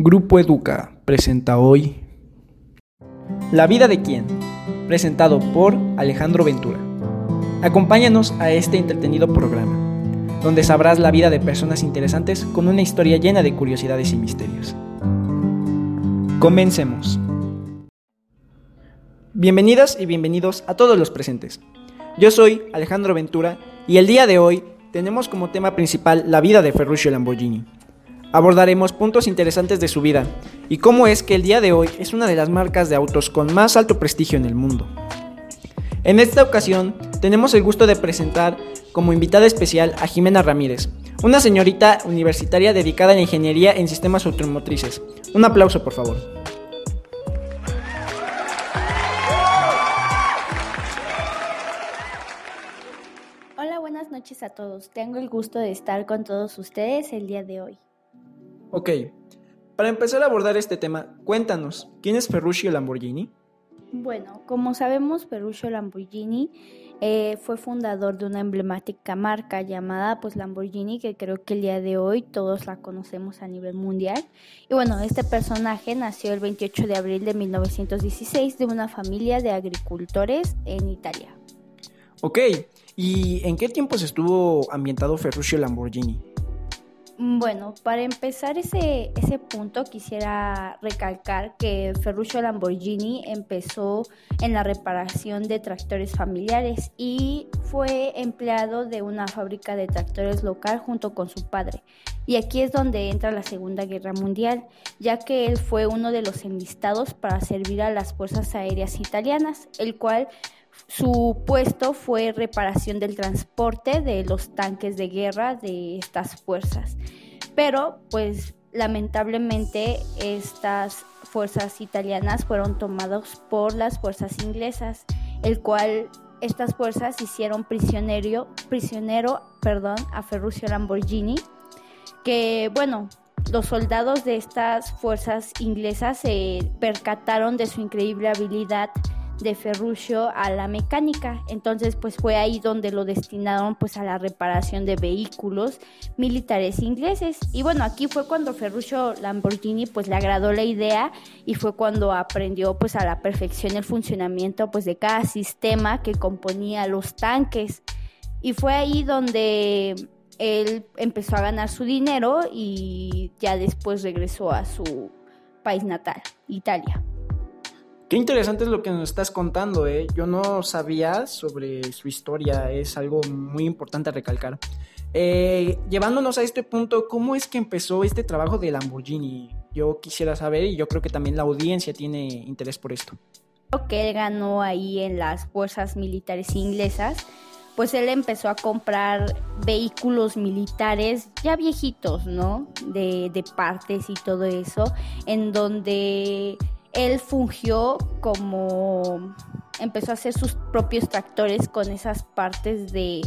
Grupo Educa presenta hoy La vida de quién, presentado por Alejandro Ventura. Acompáñanos a este entretenido programa, donde sabrás la vida de personas interesantes con una historia llena de curiosidades y misterios. Comencemos. Bienvenidas y bienvenidos a todos los presentes. Yo soy Alejandro Ventura y el día de hoy tenemos como tema principal la vida de Ferruccio Lamborghini. Abordaremos puntos interesantes de su vida y cómo es que el día de hoy es una de las marcas de autos con más alto prestigio en el mundo. En esta ocasión tenemos el gusto de presentar como invitada especial a Jimena Ramírez, una señorita universitaria dedicada a la ingeniería en sistemas automotrices. Un aplauso, por favor. Hola, buenas noches a todos. Tengo el gusto de estar con todos ustedes el día de hoy. Ok, para empezar a abordar este tema, cuéntanos, ¿quién es Ferruccio Lamborghini? Bueno, como sabemos, Ferruccio Lamborghini eh, fue fundador de una emblemática marca llamada pues Lamborghini, que creo que el día de hoy todos la conocemos a nivel mundial. Y bueno, este personaje nació el 28 de abril de 1916 de una familia de agricultores en Italia. Ok, ¿y en qué tiempo se estuvo ambientado Ferruccio Lamborghini? Mm, bueno, para empezar ese, ese punto quisiera recalcar que Ferruccio Lamborghini empezó en la reparación de tractores familiares y fue empleado de una fábrica de tractores local junto con su padre. Y aquí es donde entra la Segunda Guerra Mundial, ya que él fue uno de los enlistados para servir a las Fuerzas Aéreas Italianas, el cual su puesto fue reparación del transporte de los tanques de guerra de estas fuerzas. Pero, pues, lamentablemente, estas fuerzas italianas fueron tomadas por las fuerzas inglesas, el cual estas fuerzas hicieron prisionero, prisionero perdón, a Ferruccio Lamborghini, que, bueno, los soldados de estas fuerzas inglesas se percataron de su increíble habilidad de Ferruccio a la mecánica. Entonces, pues fue ahí donde lo destinaron pues a la reparación de vehículos militares ingleses. Y bueno, aquí fue cuando Ferruccio Lamborghini pues le agradó la idea y fue cuando aprendió pues a la perfección el funcionamiento pues de cada sistema que componía los tanques. Y fue ahí donde él empezó a ganar su dinero y ya después regresó a su país natal, Italia. Qué interesante es lo que nos estás contando, ¿eh? Yo no sabía sobre su historia, es algo muy importante a recalcar. Eh, llevándonos a este punto, ¿cómo es que empezó este trabajo de Lamborghini? Yo quisiera saber y yo creo que también la audiencia tiene interés por esto. Lo que él ganó ahí en las fuerzas militares inglesas, pues él empezó a comprar vehículos militares ya viejitos, ¿no? De, de partes y todo eso, en donde él fungió como empezó a hacer sus propios tractores con esas partes de,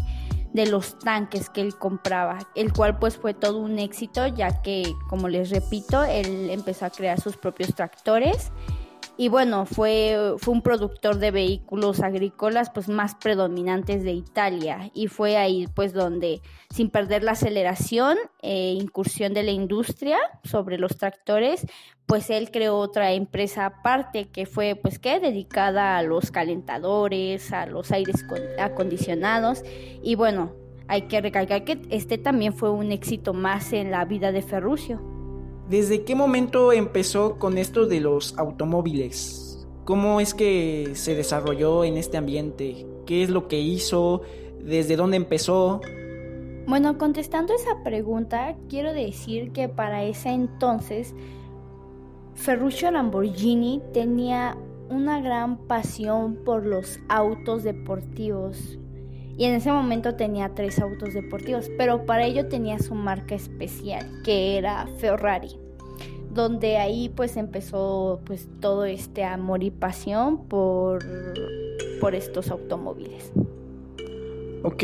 de, los tanques que él compraba, el cual pues fue todo un éxito ya que, como les repito, él empezó a crear sus propios tractores y bueno, fue, fue un productor de vehículos agrícolas pues más predominantes de Italia y fue ahí pues donde sin perder la aceleración e incursión de la industria sobre los tractores, pues él creó otra empresa aparte que fue pues que dedicada a los calentadores, a los aires acondicionados y bueno, hay que recalcar que este también fue un éxito más en la vida de Ferruccio. ¿Desde qué momento empezó con esto de los automóviles? ¿Cómo es que se desarrolló en este ambiente? ¿Qué es lo que hizo? ¿Desde dónde empezó? Bueno, contestando esa pregunta, quiero decir que para ese entonces Ferruccio Lamborghini tenía una gran pasión por los autos deportivos. Y en ese momento tenía tres autos deportivos, pero para ello tenía su marca especial, que era Ferrari donde ahí pues empezó pues todo este amor y pasión por, por estos automóviles. Ok,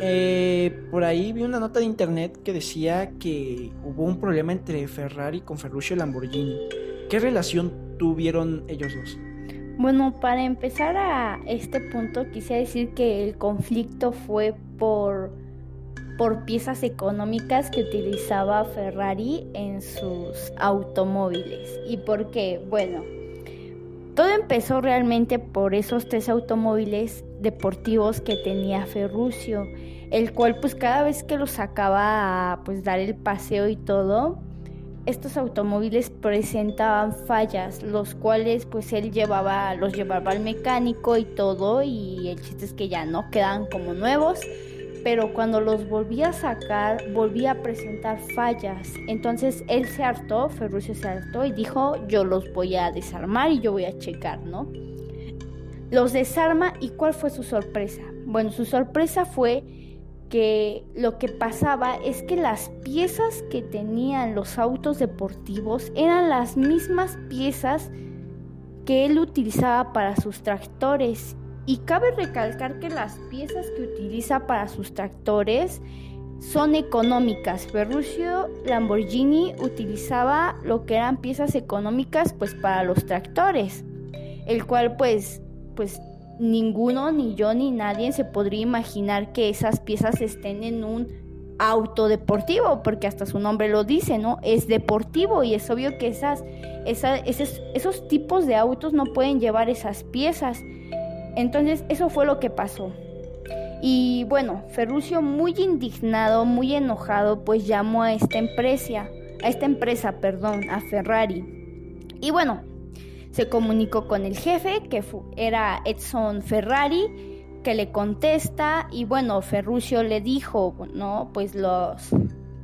eh, por ahí vi una nota de internet que decía que hubo un problema entre Ferrari con Ferruccio Lamborghini. ¿Qué relación tuvieron ellos dos? Bueno, para empezar a este punto quisiera decir que el conflicto fue por por piezas económicas que utilizaba Ferrari en sus automóviles. ¿Y por qué? Bueno, todo empezó realmente por esos tres automóviles deportivos que tenía Ferruccio, el cual pues cada vez que lo sacaba a pues dar el paseo y todo, estos automóviles presentaban fallas, los cuales pues él llevaba, los llevaba al mecánico y todo, y el chiste es que ya no quedan como nuevos, pero cuando los volvía a sacar, volvía a presentar fallas. Entonces él se hartó, Ferrucio se hartó y dijo, yo los voy a desarmar y yo voy a checar, ¿no? Los desarma y ¿cuál fue su sorpresa? Bueno, su sorpresa fue que lo que pasaba es que las piezas que tenían los autos deportivos eran las mismas piezas que él utilizaba para sus tractores. Y cabe recalcar que las piezas que utiliza para sus tractores son económicas. Ferruccio Lamborghini utilizaba lo que eran piezas económicas pues para los tractores, el cual pues pues ninguno, ni yo, ni nadie se podría imaginar que esas piezas estén en un auto deportivo, porque hasta su nombre lo dice, ¿no? Es deportivo y es obvio que esas, esos, esos tipos de autos no pueden llevar esas piezas. Entonces, eso fue lo que pasó. Y bueno, Ferrucio muy indignado, muy enojado, pues llamó a esta empresa, a esta empresa, perdón, a Ferrari. Y bueno, se comunicó con el jefe, que era Edson Ferrari, que le contesta y bueno, Ferruccio le dijo, ¿no? Pues los,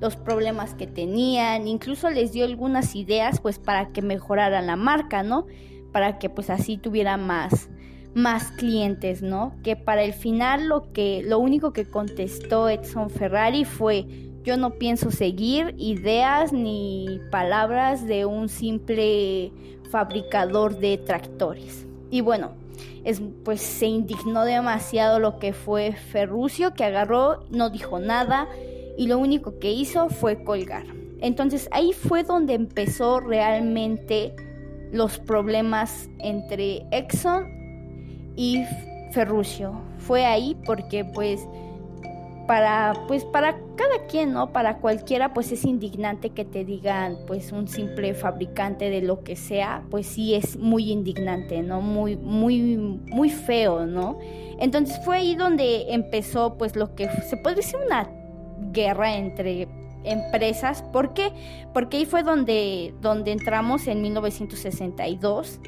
los problemas que tenían, incluso les dio algunas ideas pues para que mejoraran la marca, ¿no? Para que pues así tuviera más más clientes, ¿no? Que para el final lo que lo único que contestó Edson Ferrari fue yo no pienso seguir ideas ni palabras de un simple fabricador de tractores. Y bueno, es, pues se indignó demasiado lo que fue Ferrucio, que agarró, no dijo nada y lo único que hizo fue colgar. Entonces ahí fue donde empezó realmente los problemas entre Exxon y Ferrucio. Fue ahí porque pues para pues para cada quien, ¿no? Para cualquiera pues es indignante que te digan pues un simple fabricante de lo que sea, pues sí es muy indignante, ¿no? Muy muy muy feo, ¿no? Entonces fue ahí donde empezó pues lo que se puede decir una guerra entre empresas, ¿por qué? Porque ahí fue donde donde entramos en 1962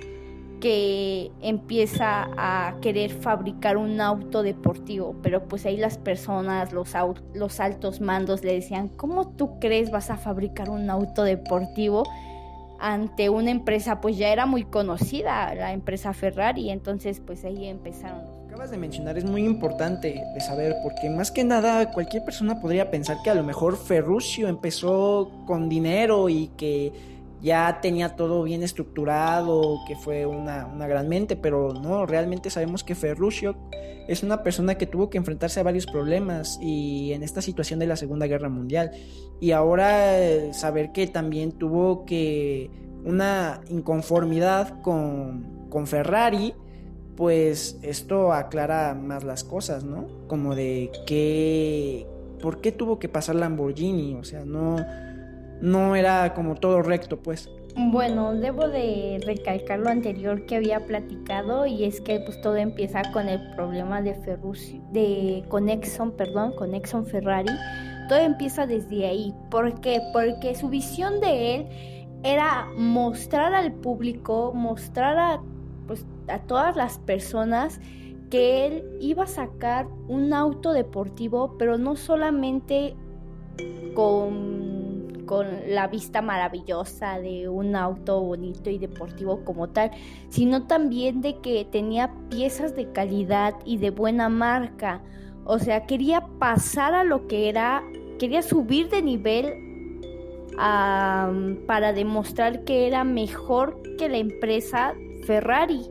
que empieza a querer fabricar un auto deportivo, pero pues ahí las personas, los, altos mandos le decían, ¿cómo tú crees vas a fabricar un auto deportivo ante una empresa? Pues ya era muy conocida, la empresa Ferrari, entonces pues ahí empezaron. Acabas de mencionar, es muy importante de saber, porque más que nada cualquier persona podría pensar que a lo mejor Ferruccio empezó con dinero y que ya tenía todo bien estructurado, que fue una, gran mente, pero no, realmente sabemos que Ferruccio es una persona que tuvo que enfrentarse a varios problemas y en esta situación de la Segunda Guerra Mundial. Y ahora eh, saber que también tuvo que una inconformidad con, con Ferrari, pues esto aclara más las cosas, ¿no? Como de qué, por qué tuvo que pasar Lamborghini, o sea, no no era como todo recto, pues. Bueno, debo de recalcar lo anterior que había platicado y es que pues todo empieza con el problema de Ferruccio, de Conexon, perdón, Conexon Ferrari. Todo empieza desde ahí. ¿Por qué? Porque su visión de él era mostrar al público, mostrar a pues a todas las personas que él iba a sacar un auto deportivo, pero no solamente con con la vista maravillosa de un auto bonito y deportivo como tal, sino también de que tenía piezas de calidad y de buena marca. O sea, quería pasar a lo que era, quería subir de nivel para demostrar que era mejor que la empresa Ferrari.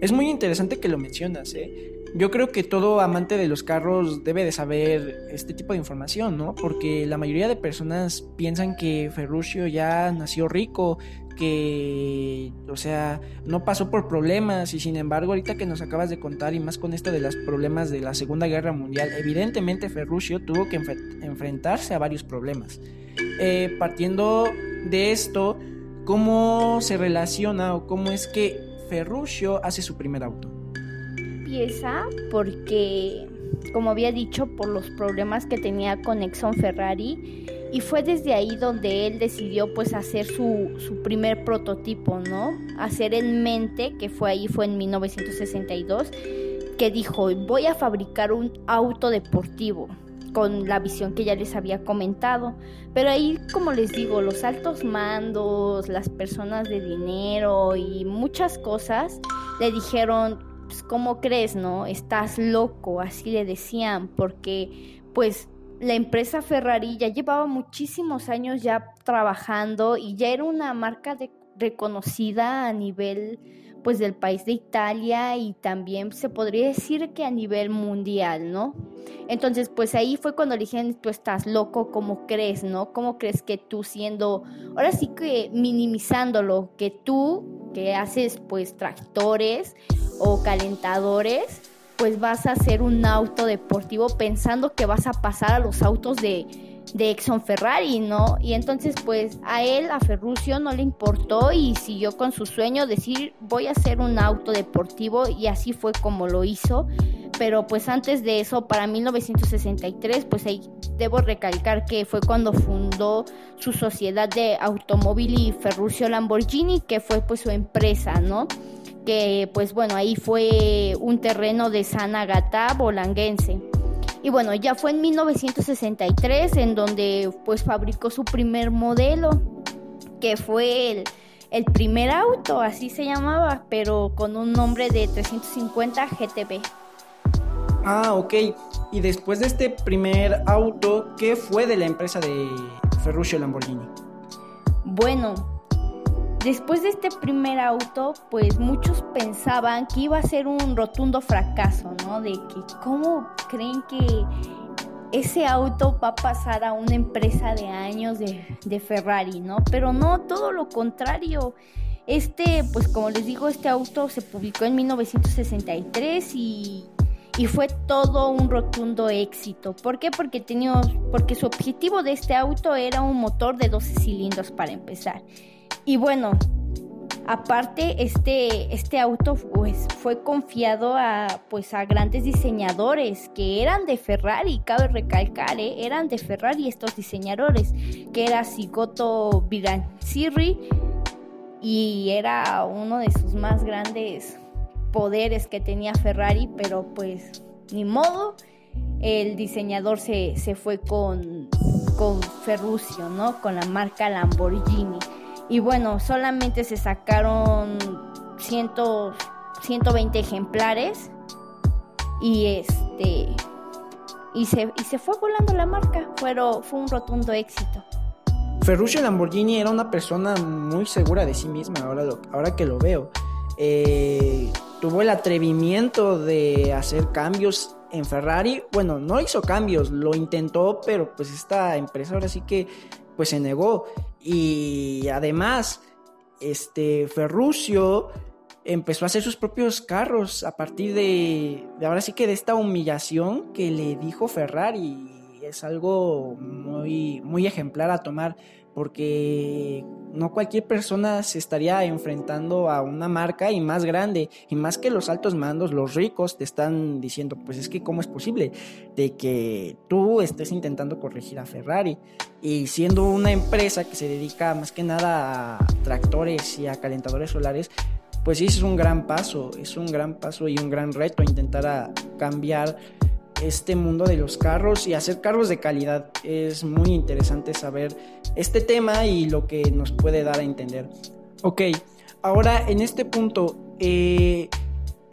Es muy interesante que lo mencionas, ¿eh? Yo creo que todo amante de los carros debe de saber este tipo de información, ¿no? Porque la mayoría de personas piensan que Ferruccio ya nació rico, que, o sea, no pasó por problemas y sin embargo ahorita que nos acabas de contar y más con esto de los problemas de la Segunda Guerra Mundial, evidentemente Ferruccio tuvo que enfrentarse a varios problemas. Eh, partiendo de esto, ¿cómo se relaciona o cómo es que Ferruccio hace su primer auto? Empieza porque, como había dicho, por los problemas que tenía con Exxon Ferrari y fue desde ahí donde él decidió pues hacer su, su primer prototipo, ¿no? Hacer en mente, que fue ahí, fue en 1962, que dijo, voy a fabricar un auto deportivo con la visión que ya les había comentado. Pero ahí, como les digo, los altos mandos, las personas de dinero y muchas cosas le dijeron, pues, ¿cómo crees, no? Estás loco, así le decían, porque pues la empresa Ferrari ya llevaba muchísimos años ya trabajando y ya era una marca reconocida a nivel pues del país de Italia y también se podría decir que a nivel mundial, ¿no? Entonces, pues ahí fue cuando le dijeron, tú estás loco, ¿cómo crees, no? ¿Cómo crees que tú siendo, ahora sí que minimizándolo, que tú que haces pues tractores o calentadores, pues vas a hacer un auto deportivo pensando que vas a pasar a los autos de, de Exxon Ferrari, ¿no? Y entonces pues a él, a Ferruccio, no le importó y siguió con su sueño, decir voy a hacer un auto deportivo y así fue como lo hizo. Pero pues antes de eso, para 1963, pues ahí debo recalcar que fue cuando fundó su sociedad de automóvil y Ferruccio Lamborghini, que fue pues su empresa, ¿no? Que pues bueno, ahí fue un terreno de San Agata bolanguense. Y bueno, ya fue en 1963 en donde pues fabricó su primer modelo, que fue el, el primer auto, así se llamaba, pero con un nombre de 350 GTB. Ah, ok. Y después de este primer auto, ¿qué fue de la empresa de Ferruccio Lamborghini? Bueno, Después de este primer auto, pues muchos pensaban que iba a ser un rotundo fracaso, ¿no? De que cómo creen que ese auto va a pasar a una empresa de años de, Ferrari, ¿no? Pero no, todo lo contrario. Este, pues como les digo, este auto se publicó en 1963 y, y fue todo un rotundo éxito. ¿Por qué? Porque, tenía, porque su objetivo de este auto era un motor de 12 cilindros para empezar. Y bueno, aparte este, este auto pues, fue confiado a, pues, a grandes diseñadores que eran de Ferrari, cabe recalcar, ¿eh? eran de Ferrari estos diseñadores, que era Sigoto Biranzirri y era uno de sus más grandes poderes que tenía Ferrari, pero pues ni modo, el diseñador se, se fue con, con Ferruccio, ¿no? Con la marca Lamborghini. Y bueno, solamente se sacaron 120 ejemplares y este y se, y se fue volando la marca. fue un rotundo éxito. Ferruccio Lamborghini era una persona muy segura de sí misma, ahora, ahora que lo veo. Eh, tuvo el atrevimiento de hacer cambios en Ferrari. Bueno, no hizo cambios, lo intentó, pero pues esta empresa ahora sí que pues se negó. Y además, este Ferruccio empezó a hacer sus propios carros a partir de, de, ahora sí que de esta humillación que le dijo Ferrari. Es algo muy, muy ejemplar a tomar porque no cualquier persona se estaría enfrentando a una marca y más grande, y más que los altos mandos, los ricos te están diciendo, pues es que cómo es posible de que tú estés intentando corregir a Ferrari y siendo una empresa que se dedica más que nada a tractores y a calentadores solares, pues sí es un gran paso, es un gran paso y un gran reto intentar cambiar este mundo de los carros y hacer carros de calidad. Es muy interesante saber este tema y lo que nos puede dar a entender. Ok, ahora en este punto eh,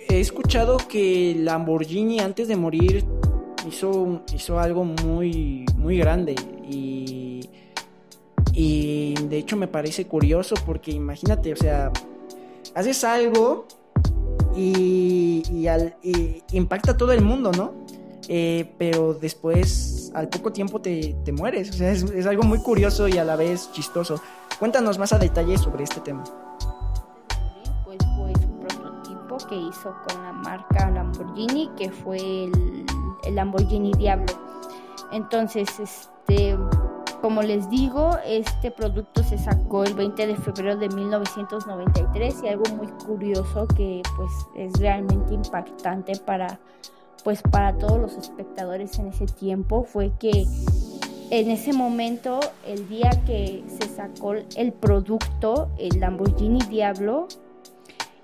he escuchado que Lamborghini antes de morir hizo, hizo algo muy, muy grande y, y de hecho me parece curioso porque imagínate, o sea, haces algo y, impacta a todo el mundo, ¿no? Eh, pero después, al poco tiempo, te, mueres. O sea, es, algo muy curioso y a la vez chistoso. Cuéntanos más a detalle sobre este tema. Pues fue un prototipo que hizo con la marca Lamborghini, que fue el, el Lamborghini Diablo. Entonces, este como les digo, este producto se sacó el 20 de febrero de 1993 y algo muy curioso que pues es realmente impactante para pues para todos los espectadores en ese tiempo fue que en ese momento, el día que se sacó el producto, el Lamborghini Diablo,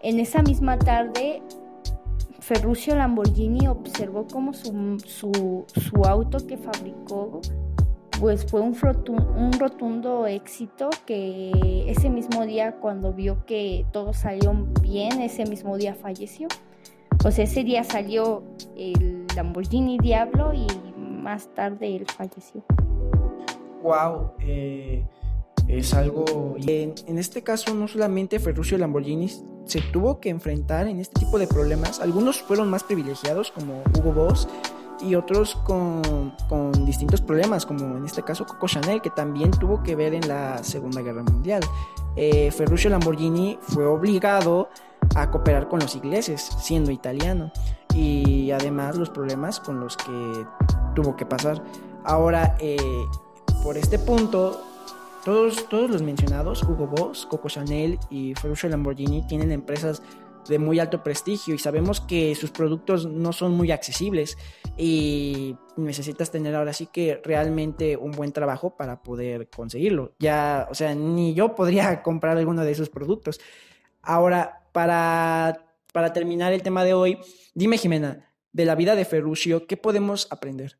en esa misma tarde Ferruccio Lamborghini observó como su, su, su auto que fabricó pues fue un, un rotundo éxito que ese mismo día cuando vio que todo salió bien, ese mismo día falleció. Pues ese día salió el Lamborghini Diablo y más tarde él falleció. Wow, eh, es algo... En, en, este caso no solamente Ferruccio Lamborghini se tuvo que enfrentar en este tipo de problemas, algunos fueron más privilegiados como Hugo Boss, y otros con, distintos problemas, como en este caso Coco Chanel, que también tuvo que ver en la Segunda Guerra Mundial. Eh, Ferruccio Lamborghini fue obligado a cooperar con los ingleses, siendo italiano, y además los problemas con los que tuvo que pasar. Ahora, eh, por este punto, todos, todos los mencionados, Hugo Boss, Coco Chanel y Ferruccio Lamborghini, tienen empresas de muy alto prestigio y sabemos que sus productos no son muy accesibles y necesitas tener ahora sí que realmente un buen trabajo para poder conseguirlo. Ya, o sea, ni yo podría comprar alguno de esos productos. Ahora, para, para terminar el tema de hoy, dime Jimena, de la vida de Ferruccio, ¿qué podemos aprender?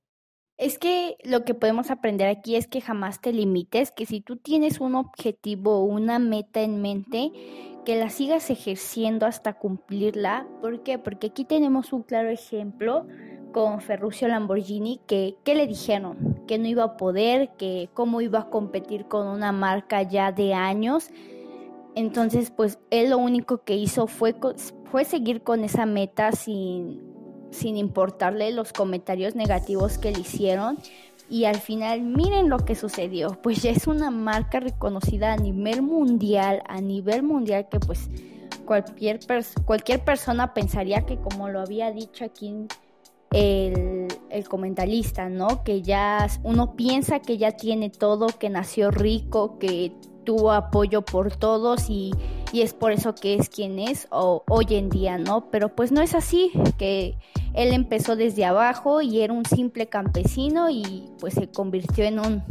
Es que lo que podemos aprender aquí es que jamás te limites, que si tú tienes un objetivo o una meta en mente, que la sigas ejerciendo hasta cumplirla. ¿Por qué? Porque aquí tenemos un claro ejemplo con Ferruccio Lamborghini que ¿qué le dijeron? Que no iba a poder, que cómo iba a competir con una marca ya de años. Entonces, pues él lo único que hizo fue, fue seguir con esa meta sin, sin importarle los comentarios negativos que le hicieron, y al final miren lo que sucedió, pues ya es una marca reconocida a nivel mundial, a nivel mundial que pues cualquier, cualquier persona pensaría que como lo había dicho aquí el, el comentarista, ¿no? Que ya uno piensa que ya tiene todo, que nació rico, que tuvo apoyo por todos y, y, es por eso que es quien es o, hoy en día, ¿no? Pero pues no es así, que él empezó desde abajo y era un simple campesino y pues se convirtió en un,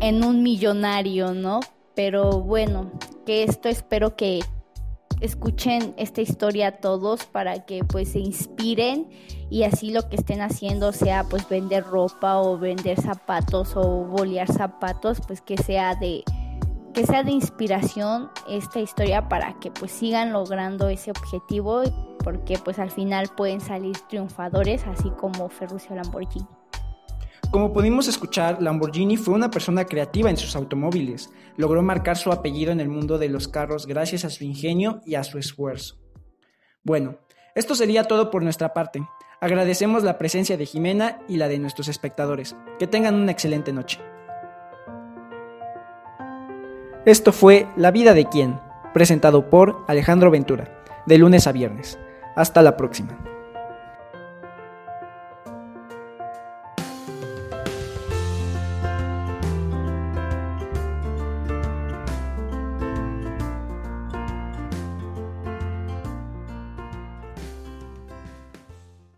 en un millonario, ¿no? Pero bueno, que esto espero que escuchen esta historia todos para que pues se inspiren y así lo que estén haciendo sea pues vender ropa o vender zapatos o bolear zapatos pues que sea de que sea de inspiración esta historia para que pues sigan logrando ese objetivo porque pues al final pueden salir triunfadores así como Ferruccio Lamborghini. Como pudimos escuchar, Lamborghini fue una persona creativa en sus automóviles. Logró marcar su apellido en el mundo de los carros gracias a su ingenio y a su esfuerzo. Bueno, esto sería todo por nuestra parte. Agradecemos la presencia de Jimena y la de nuestros espectadores. Que tengan una excelente noche. Esto fue La vida de quién, presentado por Alejandro Ventura, de lunes a viernes. Hasta la próxima.